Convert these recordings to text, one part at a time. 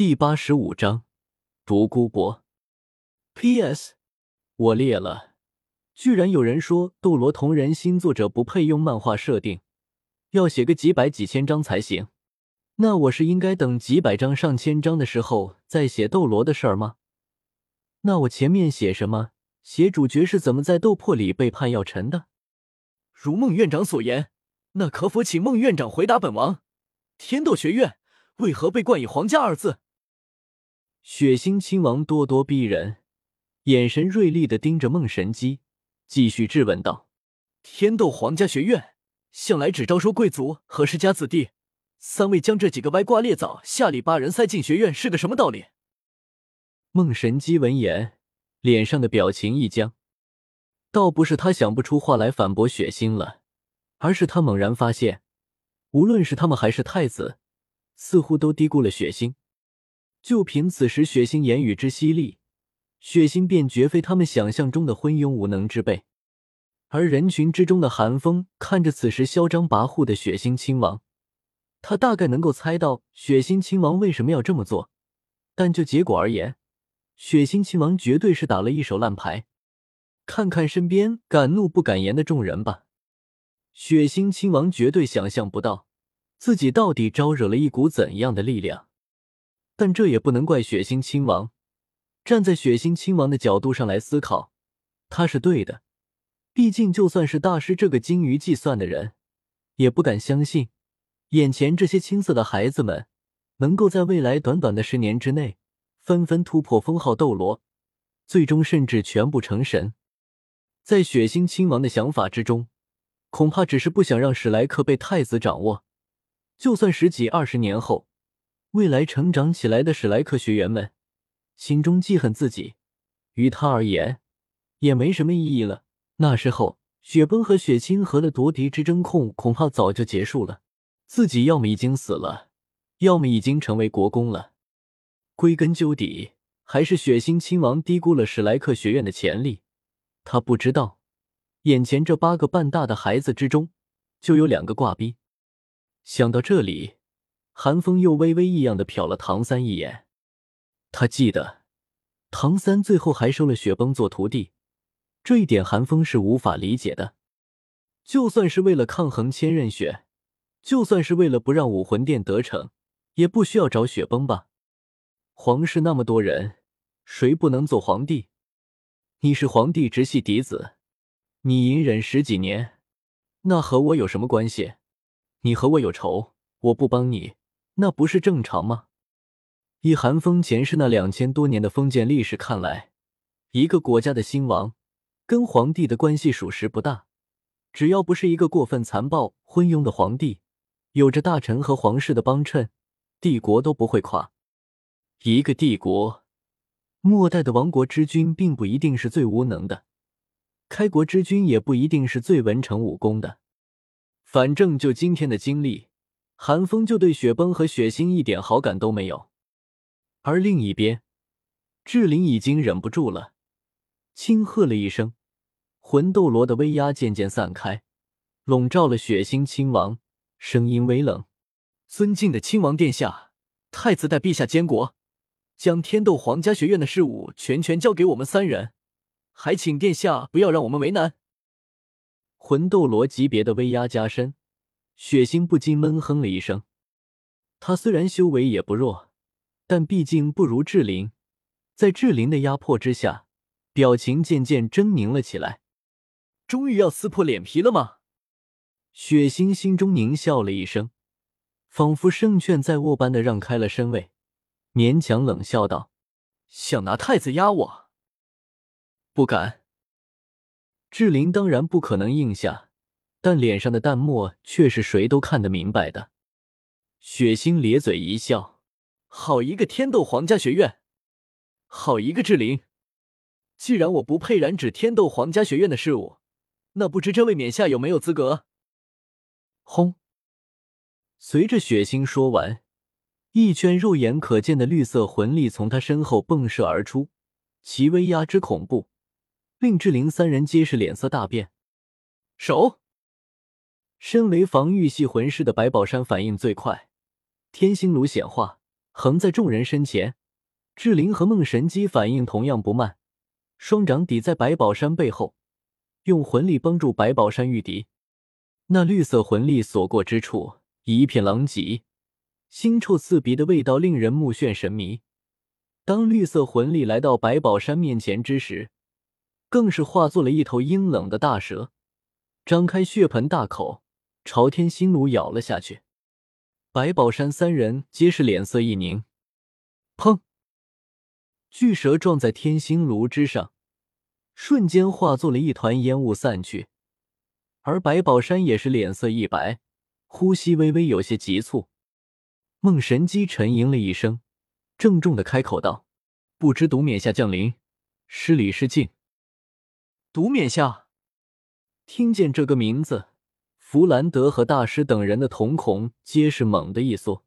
第八十五章独孤博。P.S. 我裂了，居然有人说斗罗同人新作者不配用漫画设定，要写个几百几千章才行。那我是应该等几百章上千章的时候再写斗罗的事儿吗？那我前面写什么？写主角是怎么在斗破里背叛药尘的？如孟院长所言，那可否请孟院长回答本王：天斗学院为何被冠以“皇家”二字？血腥亲王咄咄逼人，眼神锐利的盯着孟神机，继续质问道：“天斗皇家学院向来只招收贵族和世家子弟，三位将这几个歪瓜裂枣下里巴人塞进学院，是个什么道理？”孟神机闻言，脸上的表情一僵，倒不是他想不出话来反驳血腥了，而是他猛然发现，无论是他们还是太子，似乎都低估了血腥。就凭此时血腥言语之犀利，血腥便绝非他们想象中的昏庸无能之辈。而人群之中的寒风看着此时嚣张跋扈的血腥亲王，他大概能够猜到血腥亲王为什么要这么做，但就结果而言，血腥亲王绝对是打了一手烂牌。看看身边敢怒不敢言的众人吧，血腥亲王绝对想象不到自己到底招惹了一股怎样的力量。但这也不能怪血腥亲王。站在血腥亲王的角度上来思考，他是对的。毕竟，就算是大师这个精于计算的人，也不敢相信，眼前这些青涩的孩子们，能够在未来短短的十年之内，纷纷突破封号斗罗，最终甚至全部成神。在血腥亲王的想法之中，恐怕只是不想让史莱克被太子掌握。就算十几二十年后。未来成长起来的史莱克学员们心中记恨自己，于他而言也没什么意义了。那时候，雪崩和雪清河的夺嫡之争控恐怕早就结束了，自己要么已经死了，要么已经成为国公了。归根究底，还是血腥亲王低估了史莱克学院的潜力。他不知道，眼前这八个半大的孩子之中，就有两个挂逼。想到这里。韩风又微微异样的瞟了唐三一眼，他记得唐三最后还收了雪崩做徒弟，这一点韩风是无法理解的。就算是为了抗衡千仞雪，就算是为了不让武魂殿得逞，也不需要找雪崩吧？皇室那么多人，谁不能做皇帝？你是皇帝直系嫡子，你隐忍十几年，那和我有什么关系？你和我有仇，我不帮你。那不是正常吗？以寒风前世那两千多年的封建历史看来，一个国家的兴亡跟皇帝的关系属实不大。只要不是一个过分残暴、昏庸的皇帝，有着大臣和皇室的帮衬，帝国都不会垮。一个帝国，末代的亡国之君并不一定是最无能的，开国之君也不一定是最文成武功的。反正就今天的经历。韩风就对雪崩和雪星一点好感都没有，而另一边，志玲已经忍不住了，轻喝了一声，魂斗罗的威压渐渐散开，笼罩了血腥亲王，声音微冷：“尊敬的亲王殿下，太子代陛下监国，将天斗皇家学院的事务全权交给我们三人，还请殿下不要让我们为难。”魂斗罗级别的威压加深。血腥不禁闷哼了一声。他虽然修为也不弱，但毕竟不如志玲。在志玲的压迫之下，表情渐渐狰狞了起来。终于要撕破脸皮了吗？血腥心中狞笑了一声，仿佛胜券在握般的让开了身位，勉强冷笑道：“想拿太子压我？不敢。”志玲当然不可能应下。但脸上的淡漠却是谁都看得明白的。血腥咧嘴一笑：“好一个天斗皇家学院，好一个志玲！既然我不配染指天斗皇家学院的事物，那不知这位冕下有没有资格？”轰！随着血腥说完，一圈肉眼可见的绿色魂力从他身后迸射而出，其威压之恐怖，令志玲三人皆是脸色大变。手！身为防御系魂师的白宝山反应最快，天星炉显化，横在众人身前。志灵和梦神机反应同样不慢，双掌抵在白宝山背后，用魂力帮助白宝山御敌。那绿色魂力所过之处，一片狼藉，腥臭刺鼻的味道令人目眩神迷。当绿色魂力来到白宝山面前之时，更是化作了一头阴冷的大蛇，张开血盆大口，朝天心炉咬了下去。白宝山三人皆是脸色一凝，砰！巨蛇撞在天心炉之上，瞬间化作了一团烟雾散去。而白宝山也是脸色一白，呼吸微微有些急促。孟神机沉吟了一声，郑重的开口道：“不知独冕下降临，失礼失敬。”独冕下听见这个名字，弗兰德和大师等人的瞳孔皆是猛地一缩。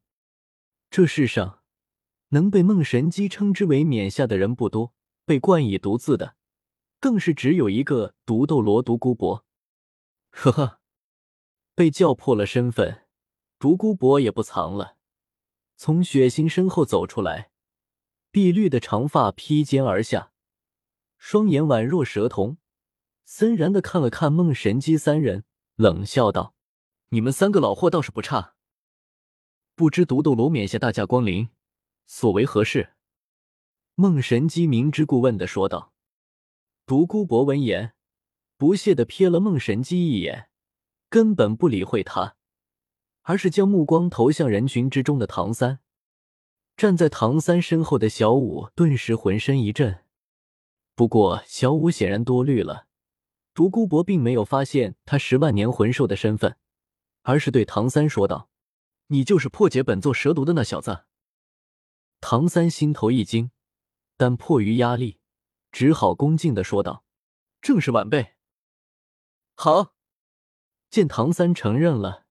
这世上。能被梦神机称之为冕下的人不多，被冠以“独”字的，更是只有一个独斗罗独孤博。呵呵，被叫破了身份，独孤博也不藏了，从血星身后走出来，碧绿的长发披肩而下，双眼宛若蛇瞳，森然的看了看梦神机三人，冷笑道：“你们三个老货倒是不差，不知独斗罗冕下大驾光临。”所为何事？孟神机明知故问的说道。独孤博闻言，不屑的瞥了孟神机一眼，根本不理会他，而是将目光投向人群之中的唐三。站在唐三身后的小五顿时浑身一震，不过小五显然多虑了。独孤博并没有发现他十万年魂兽的身份，而是对唐三说道：“你就是破解本座蛇毒的那小子。”唐三心头一惊，但迫于压力，只好恭敬的说道：“正是晚辈。”好，见唐三承认了，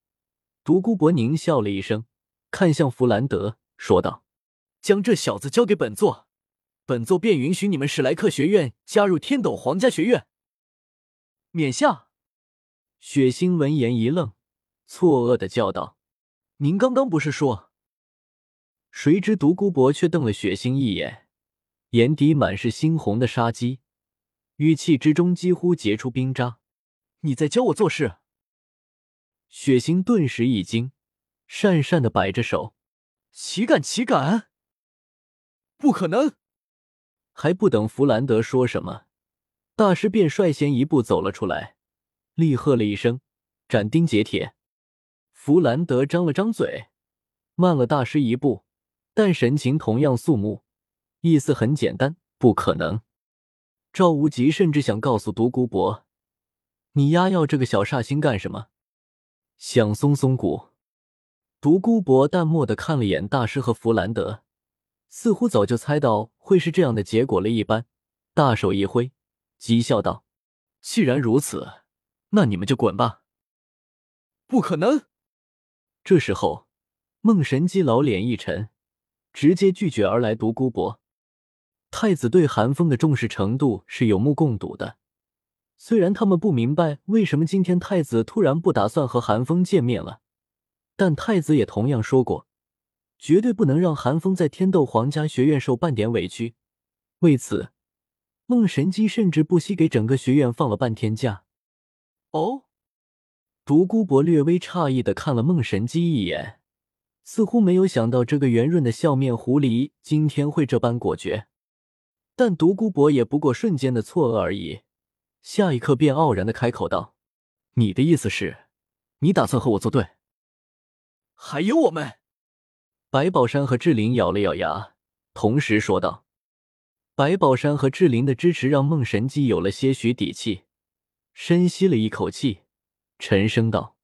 独孤博狞笑了一声，看向弗兰德，说道：“将这小子交给本座，本座便允许你们史莱克学院加入天斗皇家学院。”冕下，血星闻言一愣，错愕的叫道：“您刚刚不是说？”谁知独孤博却瞪了血腥一眼，眼底满是猩红的杀机，语气之中几乎结出冰渣。你在教我做事？血腥顿时一惊，讪讪的摆着手：“岂敢岂敢！不可能！”还不等弗兰德说什么，大师便率先一步走了出来，厉喝了一声：“斩钉截铁！”弗兰德张了张嘴，慢了大师一步。但神情同样肃穆，意思很简单：不可能。赵无极甚至想告诉独孤博：“你丫要这个小煞星干什么？想松松骨？”独孤博淡漠的看了眼大师和弗兰德，似乎早就猜到会是这样的结果了一般，大手一挥，讥笑道：“既然如此，那你们就滚吧！”不可能。这时候，孟神机老脸一沉。直接拒绝而来。独孤博，太子对韩风的重视程度是有目共睹的。虽然他们不明白为什么今天太子突然不打算和韩风见面了，但太子也同样说过，绝对不能让韩风在天斗皇家学院受半点委屈。为此，孟神机甚至不惜给整个学院放了半天假。哦，独孤博略微诧异的看了孟神机一眼。似乎没有想到这个圆润的笑面狐狸今天会这般果决，但独孤博也不过瞬间的错愕而已，下一刻便傲然的开口道：“你的意思是，你打算和我作对？”还有我们，白宝山和志玲咬了咬牙，同时说道：“白宝山和志玲的支持让孟神机有了些许底气，深吸了一口气，沉声道：‘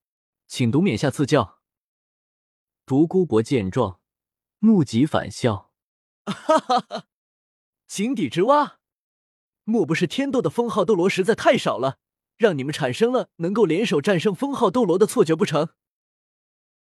请独冕下赐教。’”独孤博见状，怒极反笑：“哈哈哈，井底之蛙，莫不是天斗的封号斗罗实在太少了，让你们产生了能够联手战胜封号斗罗的错觉不成？”